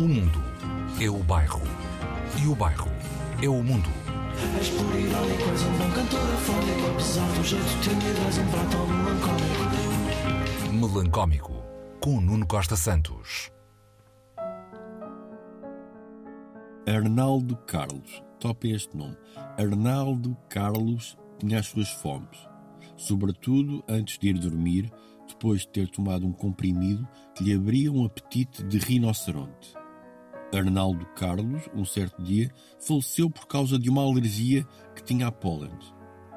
O mundo é o bairro. E o bairro é o mundo. És por irónico, és um bom cantor afónico Apesar do jeito tímido, és um prato melancólico Melancómico, com Nuno Costa Santos. Arnaldo Carlos, top é este nome. Arnaldo Carlos tinha as suas fomes, sobretudo antes de ir dormir, depois de ter tomado um comprimido que lhe abria um apetite de rinoceronte. Arnaldo Carlos, um certo dia, faleceu por causa de uma alergia que tinha a pólen.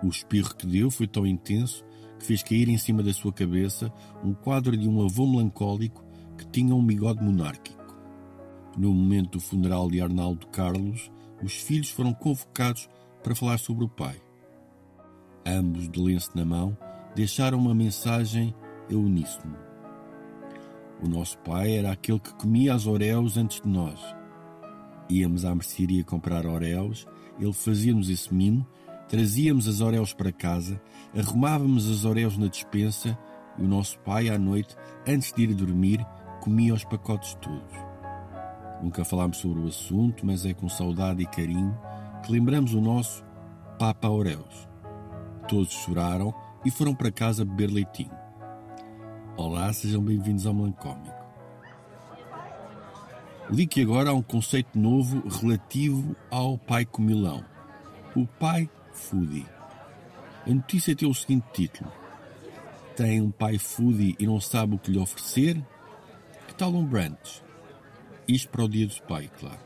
O espirro que deu foi tão intenso que fez cair em cima da sua cabeça um quadro de um avô melancólico que tinha um bigode monárquico. No momento do funeral de Arnaldo Carlos, os filhos foram convocados para falar sobre o pai. Ambos, de lenço na mão, deixaram uma mensagem a uníssono. O nosso pai era aquele que comia as oréus antes de nós. Íamos à mercearia comprar oréus, ele fazia-nos esse mimo, trazíamos as oréus para casa, arrumávamos as oréus na despensa e o nosso pai, à noite, antes de ir dormir, comia os pacotes todos. Nunca falámos sobre o assunto, mas é com saudade e carinho que lembramos o nosso Papa Auréus. Todos choraram e foram para casa beber leitinho. Olá, sejam bem-vindos ao Melancómico. Li que agora há um conceito novo relativo ao pai comilão. O pai foodie. A notícia tem o seguinte título. Tem um pai foodie e não sabe o que lhe oferecer? Que tal um brunch? Isto para o dia do pai, claro.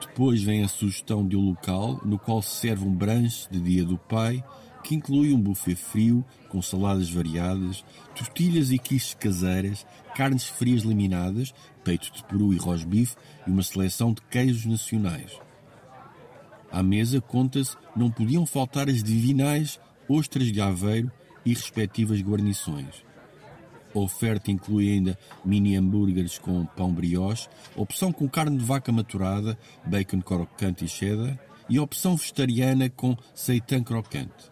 Depois vem a sugestão de um local no qual se serve um brunch de dia do pai que inclui um buffet frio com saladas variadas, tortilhas e quiches caseiras, carnes frias laminadas, peito de peru e rosbife e uma seleção de queijos nacionais. À mesa, conta-se, não podiam faltar as divinais ostras de aveiro e respectivas guarnições. A oferta inclui ainda mini hambúrgueres com pão brioche, opção com carne de vaca maturada, bacon crocante e cheddar, e opção vegetariana com seitan crocante.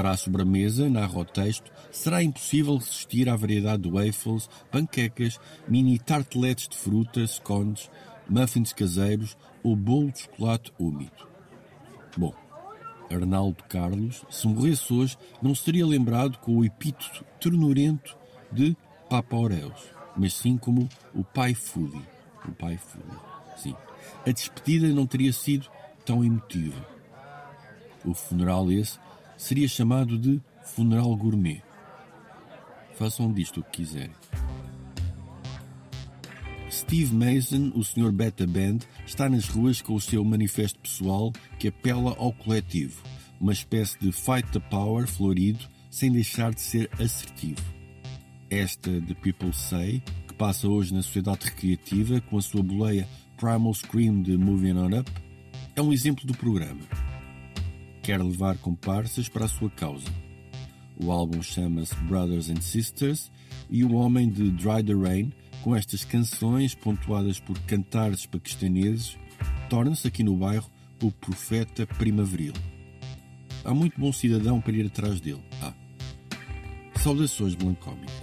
Para a sobremesa, narra o texto, será impossível resistir à variedade de waffles, panquecas, mini tarteletes de frutas, scones, muffins caseiros ou bolo de chocolate úmido. Bom, Arnaldo Carlos, se morresse hoje, não seria lembrado com o epíteto ternurento de Papa Aureus, mas sim como o pai Foodie. O pai Foodie, sim. A despedida não teria sido tão emotiva. O funeral esse seria chamado de funeral gourmet. Façam disto o que quiserem. Steve Mason, o Sr. Beta Band, está nas ruas com o seu manifesto pessoal que apela ao coletivo, uma espécie de fight the power florido, sem deixar de ser assertivo. Esta The People Say, que passa hoje na sociedade recreativa com a sua boleia Primal Scream de Moving On Up, é um exemplo do programa. Quer levar comparsas para a sua causa. O álbum chama-se Brothers and Sisters e o homem de Dry the Rain, com estas canções pontuadas por cantares paquistaneses, torna-se aqui no bairro o profeta primaveril. Há muito bom cidadão para ir atrás dele. Ah. Saudações melancómicas.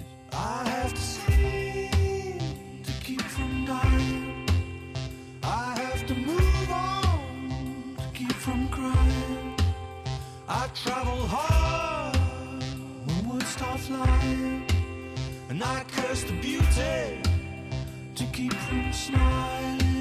Travel hard when words start flying. And I curse the beauty to keep from smiling.